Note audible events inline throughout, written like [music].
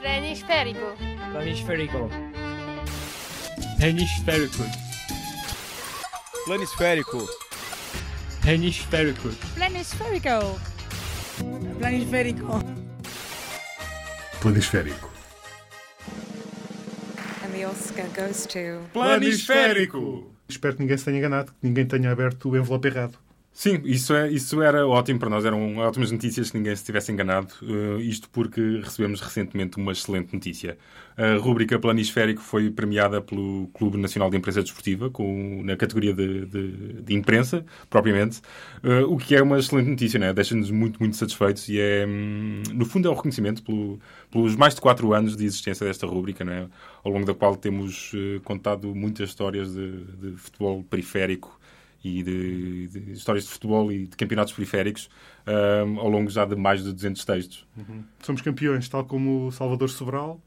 Planisférico. Planisférico. Hemisférico. Planisférico. Hemisférico. Planisférico. Planisférico. Planisférico. And the Oscar goes to. Planisférico! Espero que ninguém se tenha enganado, que ninguém tenha aberto o envelope errado. Sim, isso, é, isso era ótimo para nós. Eram ótimas notícias que ninguém se tivesse enganado. Uh, isto porque recebemos recentemente uma excelente notícia. A rúbrica Planisférico foi premiada pelo Clube Nacional de Imprensa Desportiva, com, na categoria de, de, de imprensa, propriamente. Uh, o que é uma excelente notícia, né? deixa-nos muito, muito satisfeitos e é, hum, no fundo, é um reconhecimento pelo, pelos mais de quatro anos de existência desta rúbrica, né? ao longo da qual temos uh, contado muitas histórias de, de futebol periférico e de, de, histórias de futebol e de campeonatos periféricos um, ao longo já de mais de 200 textos. Uhum. Somos campeões, tal como o Salvador Sobral,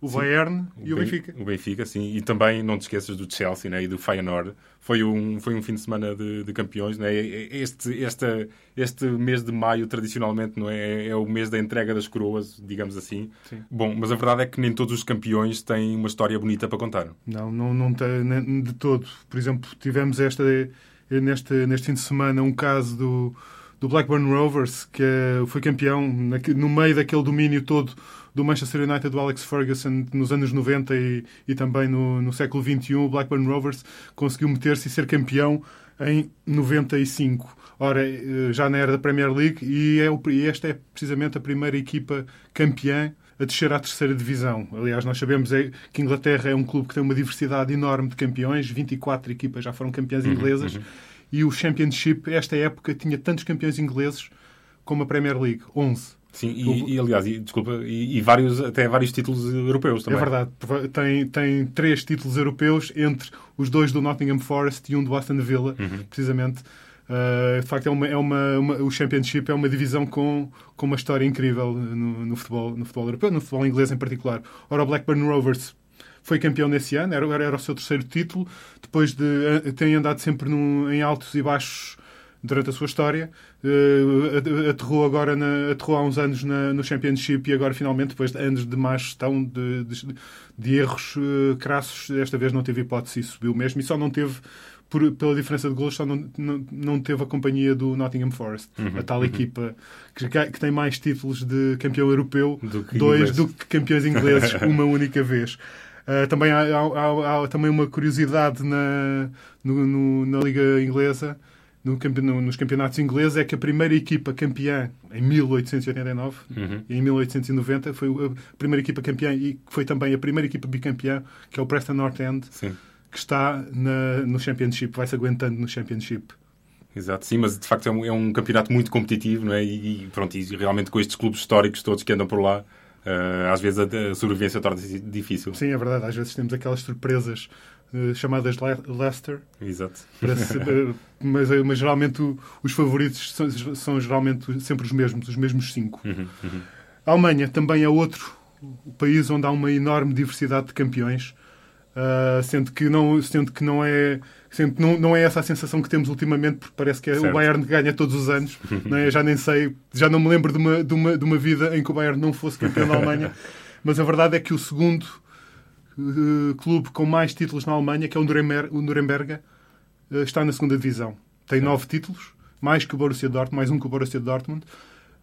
o sim. Bayern e o, Benfica. O Benfica, sim. E também não te esqueças do Chelsea né, e do Feyenoord. Foi um, foi um fim de semana de, de campeões. Né? Este, este, este mês de maio, tradicionalmente, não é? é o mês da entrega das coroas, digamos assim. Sim. Bom, mas a verdade é que nem todos os campeões têm uma história bonita para contar. Não, não, não tem de todo. Por exemplo, tivemos esta, neste, neste fim de semana um caso do do Blackburn Rovers, que foi campeão no meio daquele domínio todo do Manchester United do Alex Ferguson nos anos 90 e, e também no, no século XXI. O Blackburn Rovers conseguiu meter-se e ser campeão em 95. Ora, eh, já na era da Premier League e, é o, e esta é precisamente a primeira equipa campeã a descer à terceira divisão. Aliás, nós sabemos é que Inglaterra é um clube que tem uma diversidade enorme de campeões, 24 equipas já foram campeãs uhum, inglesas. Uhum, uhum e o Championship, esta época, tinha tantos campeões ingleses como a Premier League, 11. Sim, e, e aliás, e, desculpa, e, e, vários, até vários títulos europeus também. É verdade, tem, tem três títulos europeus entre os dois do Nottingham Forest e um do Aston Villa, uhum. precisamente. Uh, de facto, é uma, é uma, uma, o Championship é uma divisão com, com uma história incrível no, no, futebol, no futebol europeu, no futebol inglês em particular. Ora, o Blackburn Rovers foi campeão nesse ano, era, era o seu terceiro título, depois de eh, ter andado sempre num, em altos e baixos durante a sua história. Uh, aterrou agora na, aterrou há uns anos na, no Championship e agora finalmente, depois de anos de má gestão, de, de, de erros uh, crassos, desta vez não teve hipótese e subiu mesmo. E só não teve, por, pela diferença de gols, só não, não, não teve a companhia do Nottingham Forest, uhum, a tal uhum. equipa que, que, tem mais títulos de campeão europeu, do dois inglês. do que campeões ingleses, [laughs] uma única vez. Uh, também há, há, há, também uma curiosidade na, no, no, na Liga Inglesa, no, nos campeonatos ingleses, é que a primeira equipa campeã em 1889 uhum. e em 1890 foi a primeira equipa campeã e foi também a primeira equipa bicampeã, que é o Preston North End, Sim. que está na, no Championship, vai-se aguentando no Championship. Exato, sim, mas de facto é um, é um campeonato muito competitivo, não é? E, e pronto, e realmente com estes clubes históricos todos que andam por lá, Uh, às vezes a, sobrevivência torna-se difícil. Sim, é verdade. Às vezes temos aquelas surpresas uh, chamadas Le Leicester. Exato. Se, uh, [laughs] mas, mas, geralmente o, os favoritos são, são, geralmente sempre os mesmos, os mesmos cinco. Uhum, uhum. A Alemanha também é outro país onde há uma enorme diversidade de campeões, sendo, que não, sendo que não é Sempre, não, não é essa a sensação que temos ultimamente, porque parece que é o Bayern que ganha todos os anos. não é? [laughs] Já nem sei, já não me lembro de uma, de, uma, de uma vida em que o Bayern não fosse campeão da Alemanha. [laughs] Mas a verdade é que o segundo uh, clube com mais títulos na Alemanha, que é o Nuremberg, o Nuremberg uh, está na segunda divisão. Tem nove títulos, mais que o Borussia Dortmund, mais um que o Borussia Dortmund.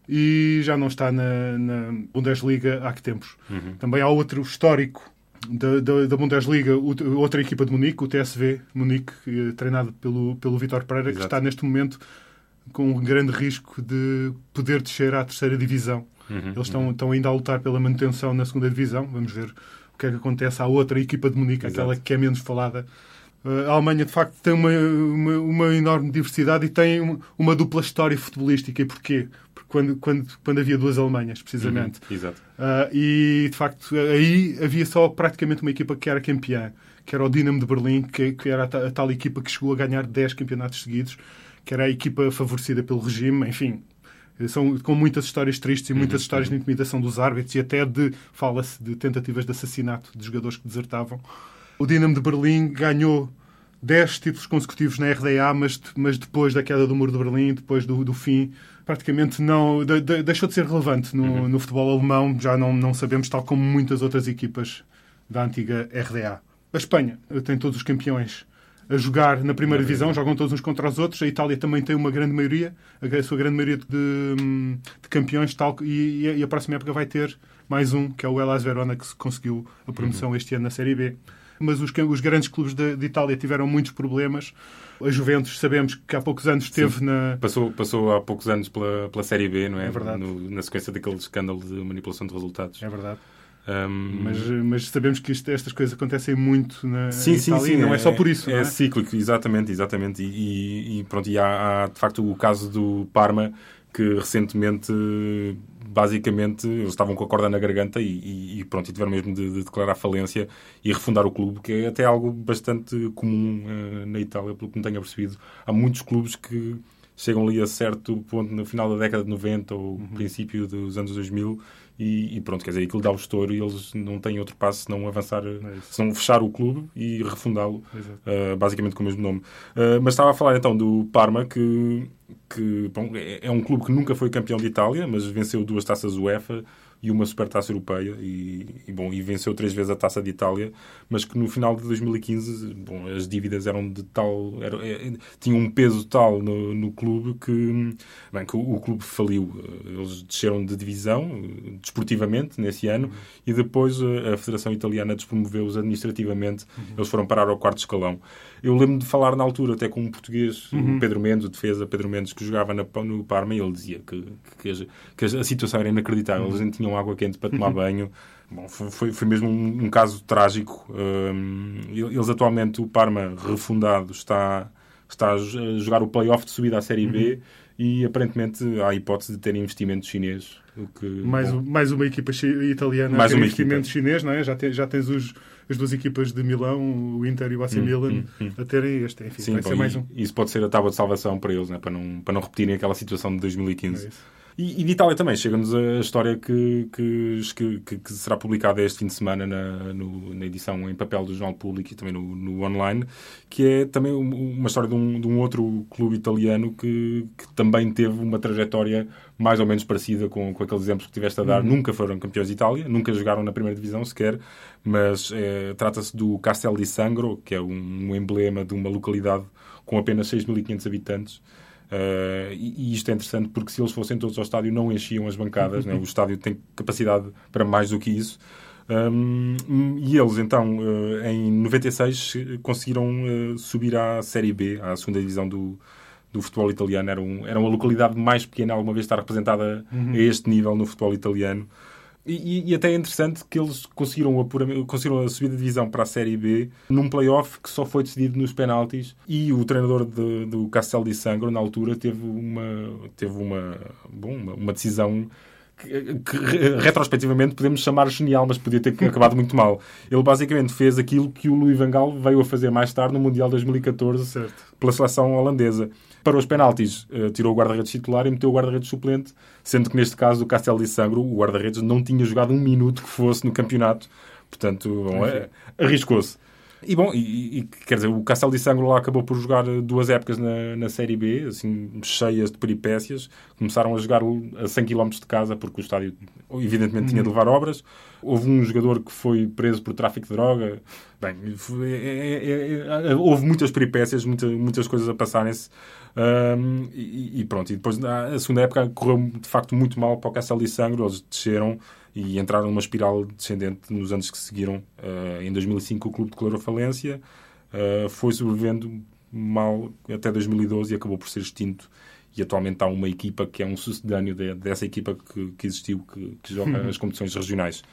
E já não está na, na Bundesliga há que tempos. Uhum. Também há outro histórico da, da, da, Bundesliga, outra equipa de Munique, o TSV Munique, treinado pelo, pelo Vitor Pereira, Exato. que está neste momento com um grande risco de poder descer à terceira divisão. Uhum, Eles estão, estão ainda a lutar pela manutenção na segunda divisão. Vamos ver o que é que acontece à outra equipa de Munique, Exato. aquela que é menos falada. A Alemanha, de facto, tem uma, uma, uma enorme diversidade e tem uma dupla história futebolística. E porquê? Porque quando, quando, quando havia duas Alemanhas, precisamente. Uhum, exato. Uh, e, de facto, aí havia só praticamente uma equipa que era campeã, que era o Dinamo de Berlim, que, que era a, a, tal equipa que chegou a ganhar 10 campeonatos seguidos, que era a equipa favorecida pelo regime, enfim. São com muitas histórias tristes e muitas uhum, histórias uhum. de intimidação dos árbitros e até de, fala-se, de tentativas de assassinato de jogadores que desertavam. O Dinamo de Berlim ganhou 10 títulos consecutivos na RDA, mas, mas depois da queda do muro de Berlim, depois do, do fim praticamente não de, de, deixou de ser relevante no, uhum. no, futebol alemão. Já não, não sabemos, tal como muitas outras equipas da antiga RDA. A Espanha tem todos os campeões a jogar na primeira divisão, jogam todos uns contra os outros. A Itália também tem uma grande maioria, a sua grande maioria de, de campeões, tal, e, e, a próxima época vai ter mais um, que é o Elas Verona, que conseguiu a promoção uhum. este ano na Série B. Mas os, os grandes clubes de, de Itália tiveram muitos problemas. A Juventus, sabemos que há poucos anos esteve Sim. na. Passou, passou há poucos anos pela, pela Série B, não é? É verdade. No, na sequência daquele escândalo de manipulação de resultados. É verdade. Um... Mas, mas, sabemos que isto, estas coisas acontecem muito na sim, sim, Itália, sim, não é, é, só por isso. É, é? cíclico, exatamente, exatamente. E, e, pronto, e há, há, de facto o caso do Parma que recentemente basicamente eles estavam com a corda na garganta e, e pronto, e tiveram mesmo de, de, declarar falência e refundar o clube, que é até algo bastante comum uh, na Itália, pelo que me tenho percebido. Há muitos clubes que chegam ali a certo ponto no final da década de 90 ou uhum. princípio dos anos 2000 e, e, pronto, quer dizer, aquilo dá o estouro e eles não têm outro passo senão avançar, é senão fechar o clube e refundá-lo, uh, basicamente com o mesmo nome. Uh, mas estava a falar então do Parma, que, que bom, é, é um clube que nunca foi campeão de Itália, mas venceu duas taças UEFA e uma supertaça europeia e, e, bom, e venceu três vezes a taça de Itália, mas que no final de 2015 bom, as dívidas eram de tal. Era, é, tinham um peso tal no, no clube que, bem, que o, o, clube faliu. Eles desceram de divisão desportivamente nesse ano e depois a, a Federação Italiana despromoveu-os administrativamente. Uhum. Eles foram parar ao quarto escalão. Eu lembro de falar na altura até com um português, uhum. Pedro Mendes, o defesa Pedro Mendes, que jogava na, no Parma, e ele dizia que, que, que a situação era inacreditável. Uhum. Eles tinham água quente para tomar uhum. banho. Bom, foi, foi mesmo um, um caso trágico. Um, eles atualmente, o Parma refundado, está, está a jogar o play-off de subida à Série B uhum. e aparentemente há a hipótese de ter investimento chinês. Que, mais, bom, mais uma equipa italiana mais a ter uma investimento equipa. chinês, não é? Já, te, já tens os, as duas equipas de Milão, o Inter e o AC hum, Milan, hum, hum. a terem este. Enfim, Sim, vai bom, ser mais um. Isso pode ser a tábua de salvação para eles, né? para, não, para não repetirem aquela situação de 2015. É e, e de Itália também chega-nos a história que, que, que, que, será publicada este fim de semana na, no, na edição em papel do Jornal Público e também no, no online, que é também uma história de um, de um outro clube italiano que, que, também teve uma trajetória mais ou menos parecida com, com aqueles exemplos que tiveste a dar. Uhum. Nunca foram campeões de Itália, nunca jogaram na primeira divisão sequer, mas é, trata-se do Castel di Sangro, que é um, um emblema de uma localidade com apenas 6.500 habitantes Uh, e, e, isto é interessante porque se eles fossem todos ao estádio não enchiam as bancadas, né? o estádio tem capacidade para mais do que isso. Um, e eles então uh, em 96 conseguiram uh, subir à Série B, à segunda divisão do, do futebol italiano. Era, um, era uma localidade mais pequena, alguma vez estar representada uhum. a este nível no futebol italiano. E, e, até é interessante que eles conseguiram a, conseguiram a subida de divisão para a Série B num play-off que só foi decidido nos penaltis e o treinador de, do Castel di Sangro, na altura, teve uma, teve uma, bom, uma, uma decisão que, que, retrospectivamente podemos chamar genial, mas podia ter acabado muito mal. Ele basicamente fez aquilo que o Louis Van Gaal veio a fazer mais tarde no Mundial 2014 certo. pela seleção holandesa para os penaltis, uh, tirou o guarda-redes titular e meteu o guarda-redes suplente, sendo que neste caso o Castel de Sangro, o guarda-redes, não tinha jogado um minuto que fosse no campeonato. Portanto, é, arriscou-se. E bom, e, e, quer dizer, o Castelo de Sangro lá acabou por jogar duas épocas na, na Série B, assim, cheias de peripécias. Começaram a jogar a 100 km de casa, porque o estádio, evidentemente, tinha de uhum. levar obras. Houve um jogador que foi preso por tráfico de droga. Bem, foi, é, é, é, houve muitas peripécias, muita, muitas coisas a passarem-se. Um, e, e, pronto, e depois a segunda época correu de facto muito mal para o Castelo de Sangro, eles desceram e entraram numa espiral descendente nos anos que seguiram. Uh, em 2005 o clube declarou falência, uh, foi sobrevivendo mal até 2012 e acabou por ser extinto. E atualmente há uma equipa que é um sucedâneo de, dessa equipa que, que existiu, que, que joga uhum. as competições regionais.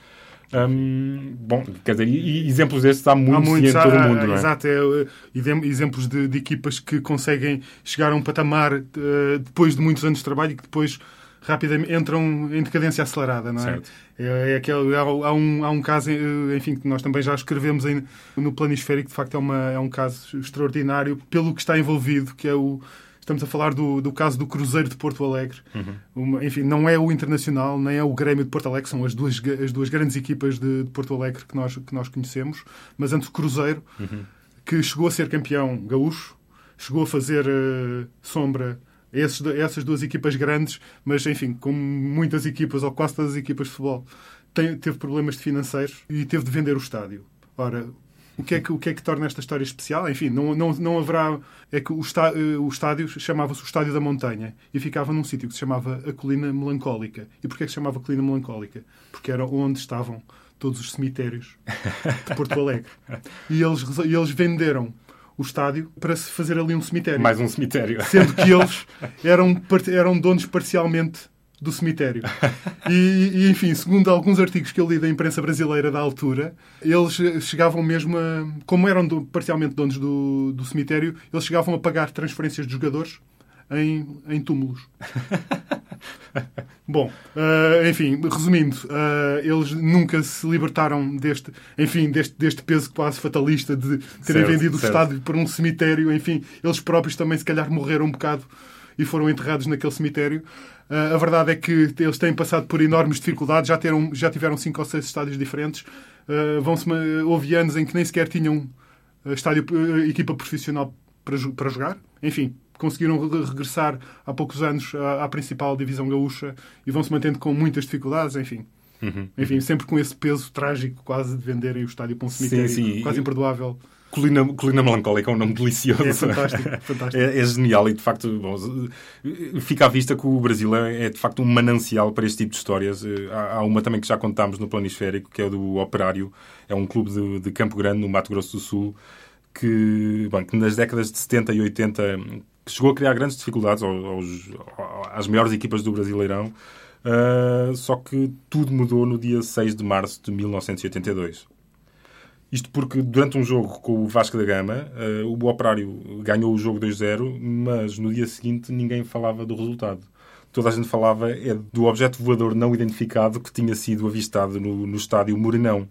Bom, quer dizer, e, exemplos destes há muitos, há muitos em todo o mundo, não é? Exato, é, exemplos de, de, equipas que conseguem chegar a um patamar uh, depois de muitos anos de trabalho e que depois rapidamente entram em decadência acelerada, não é? Certo. É, é aquele, há, há, um, há um caso, eh, enfim, que nós também já escrevemos em, no planisférico, de facto é, uma, é um caso extraordinário pelo que está envolvido, que é o. Estamos a falar do, do caso do Cruzeiro de Porto Alegre. Uhum. Uma, enfim, não é o Internacional, nem é o Grêmio de Porto Alegre, são as duas, as duas grandes equipas de, de Porto Alegre que nós, que nós conhecemos. Mas antes o Cruzeiro, uhum. que chegou a ser campeão gaúcho, chegou a fazer uh, sombra esses, essas duas equipas grandes, mas enfim, como muitas equipas, ou quase todas as equipas de futebol, tem, teve problemas de financeiros e teve de vender o estádio. Ora, o que é que, o que, é que torna esta história especial? Enfim, não, não, não haverá. É que o, está, o estádio chamava-se o Estádio da Montanha e ficava num sítio que se chamava a Colina Melancólica. E porquê é que se chamava Colina Melancólica? Porque era onde estavam todos os cemitérios de Porto Alegre. [laughs] E eles, e eles venderam o estádio para se fazer ali um cemitério. Mais um cemitério. Sendo que eles [laughs] eram, eram donos parcialmente do cemitério. E, e, enfim, segundo alguns artigos que eu li da imprensa brasileira da altura, eles chegavam mesmo a. Como eram do, parcialmente donos do, do cemitério, eles chegavam a pagar transferências de jogadores em, em túmulos. Bom, uh, enfim, resumindo, uh, eles nunca se libertaram deste, enfim, deste, deste peso quase fatalista de terem certo, vendido certo. o estádio para um cemitério. Enfim, eles próprios também se calhar morreram um bocado e foram enterrados naquele cemitério. Uh, a verdade é que eles têm passado por enormes dificuldades, já, teram, já tiveram cinco ou seis estádios diferentes. vão-se, houve anos em que nem sequer tinham estádio, equipa profissional para, para jogar. Enfim, conseguiram regressar há poucos anos à, à principal divisão gaúcha e vão se mantendo com muitas dificuldades, enfim. Uhum. Enfim, sempre com esse peso trágico quase de venderem o estádio para um cemitério, sim, sim. quase imperdoável. Colina, Colina Melancólica é um nome delicioso. É fantástico. [laughs] fantástico. É, é, genial e, de facto, bom, fica à vista que o Brasil é, de facto, um manancial para este tipo de histórias. Há, há uma também que já contámos no Planisférico, que é o do Operário. É um clube de, de Campo Grande, no Mato Grosso do Sul, que, bom, que nas décadas de 70 e 80 chegou a criar grandes dificuldades aos, às melhores equipas do Brasileirão. Uh, só que tudo mudou no dia 6 de março de 1982. Isto porque durante um jogo com o Vasco da Gama, uh, o Operário ganhou o jogo 2-0, mas no dia seguinte ninguém falava do resultado. Toda a gente falava é do objeto voador não identificado que tinha sido avistado no, no estádio Morenão.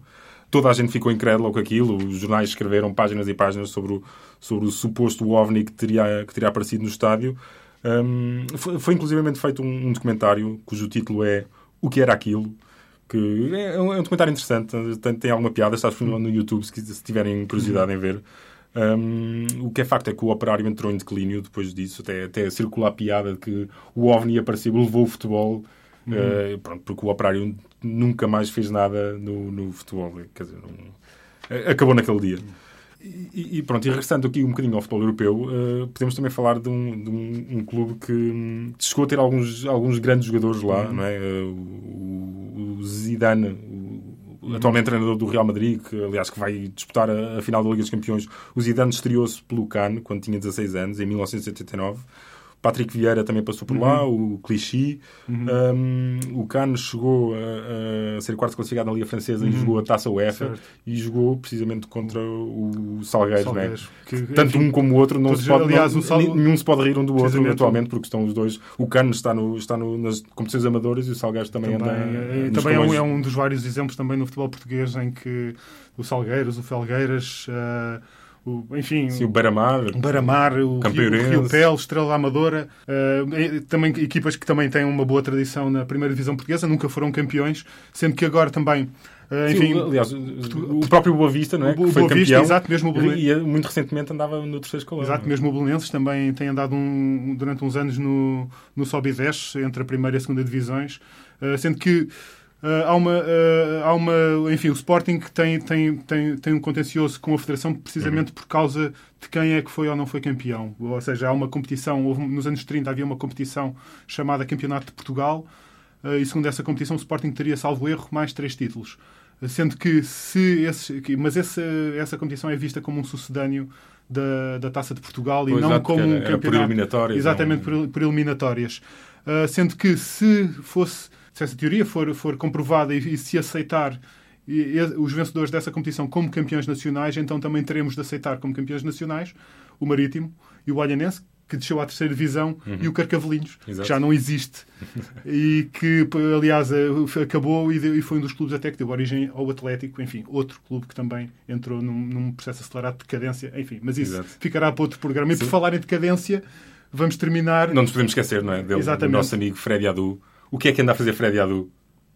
Toda a gente ficou incrédula com aquilo. Os jornais escreveram páginas e páginas sobre o, sobre o suposto OVNI que teria, que teria aparecido no estádio. Um, foi, foi inclusivamente feito um, um documentário cujo título é O que era aquilo? que é um, é um documentário interessante, tem, tem, alguma piada, está disponível no YouTube se, se tiverem curiosidade em ver. Um, o que é facto é que o operário entrou em declínio depois disso, até, até circular a piada de que o OVNI apareceu, levou o futebol, uhum. uh, pronto, porque o operário nunca mais fez nada no, no futebol. Quer dizer, não, acabou naquele dia. E, e, pronto, e regressando aqui um bocadinho ao futebol europeu, uh, podemos também falar de um, de um, um clube que um, chegou a ter alguns, alguns grandes jogadores lá, uhum. não é? Uh, o, o, Zidane, o, o atualmente treinador do Real Madrid, que aliás que vai disputar a, a final da Liga dos Campeões, o Zidane estreou-se pelo Cannes quando tinha 16 anos, em 1979. Patrick Vieira também passou por uhum. lá, o Clichy. Uhum. Um, o Cannes chegou a, a ser quarto classificado na Liga Francesa uhum. e jogou a Taça UEFA certo. e jogou precisamente contra o Salgueiros. Salgueiros. Né? Que, Tanto enfim, um como o outro, não se pode, aliás, não, Sal... nenhum se pode rir um do outro atualmente, porque estão os dois. O Cannes está, no, está no, nas competições amadoras e o Salgueiros também, também anda. É, também é um, é um, dos vários exemplos também no futebol português em que o Salgueiros, o Felgueiras. Uh, o, enfim, Sim, o Beira-Mar, o, Beira-Mar, o, Rio, o Rio Pel, Estrela Amadora, uh, também equipas que também têm uma boa tradição na primeira divisão portuguesa, nunca foram campeões, sendo que agora também Uh, enfim, Sim, aliás, o próprio Boa Vista, não é? O, que foi Boa Vista, campeão, exato, mesmo o e muito recentemente andava no terceiro escalão. Exato, mesmo o Belenenses também tem andado um, durante uns anos no, no Sobe e Desce, entre a primeira e a segunda divisões, uh, sendo que Uh, há, uma, uh, há uma. Enfim, o Sporting tem, tem, tem, tem um contencioso com a Federação precisamente uhum. por causa de quem é que foi ou não foi campeão. Ou seja, há uma competição. Houve, nos anos 30 havia uma competição chamada Campeonato de Portugal uh, e, segundo essa competição, o Sporting teria, salvo erro, mais três títulos. Sendo que se. Esses, mas essa, essa competição é vista como um sucedâneo da, da Taça de Portugal pois e não como um campeonato. por eliminatórias. Exatamente, não... por, por eliminatórias. sendo que se fosse se essa teoria for, for comprovada e, e se aceitar e, e, os vencedores dessa competição como campeões nacionais, então também teremos de aceitar como campeões nacionais o Marítimo e o Olhanense, que desceu à terceira divisão, uhum. e o Carcavelinhos, Exato. que já não existe. e que, aliás, acabou e, foi um dos clubes até que deu origem ao Atlético, enfim, outro clube que também entrou num, num processo acelerado de decadência, enfim, mas isso Exato. ficará para outro programa. E por falar em decadência, vamos terminar... Não nos podemos esquecer, não é? Dele, Exatamente. do nosso amigo Fred Adu, o que é que anda a fazer Fred Adu?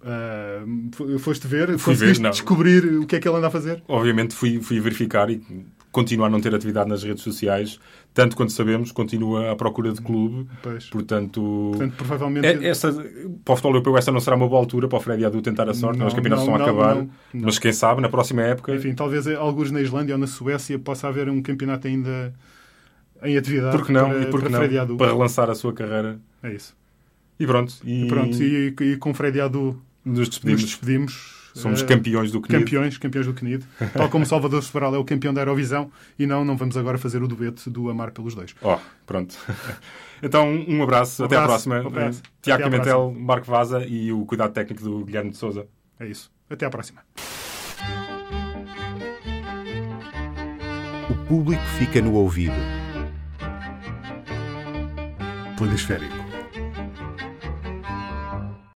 Uh, foste ver? Fui ver, não. descobrir o que é que ele anda a fazer? Obviamente fui, fui verificar e continua a não ter atividade nas redes sociais, tanto quanto sabemos, continua à procura de clube. Pois. Portanto, Portanto, provavelmente. é- essa, para o futebol europeu, esta não será uma boa altura para o Fred Adu tentar a sorte. Não, os campeonatos estão a acabar. não, não. Mas quem sabe, na próxima época. Enfim, talvez alguns na Islândia ou na Suécia possa haver um campeonato ainda em atividade. Por que não? Para, e por que para Freddy não? Adu. Para relançar a sua carreira. É isso. E pronto. E, E pronto, e, e com Freddy Adu nos nos despedimos. despedimos. Somos Eh, campeões do CNID. Campeões, campeões do CNID. [laughs] Tal como Salvador Sobral é o campeão da Eurovisão. E não, não vamos agora fazer o dueto do Amar pelos Dois. Oh, pronto. [laughs] então, um abraço. Um até à abraço, próxima. um abraço. Tiago Até à Pimentel, Marco Vaza e o cuidado técnico do Guilherme de Souza. É isso. Até à próxima. O público fica no ouvido. Planisférico.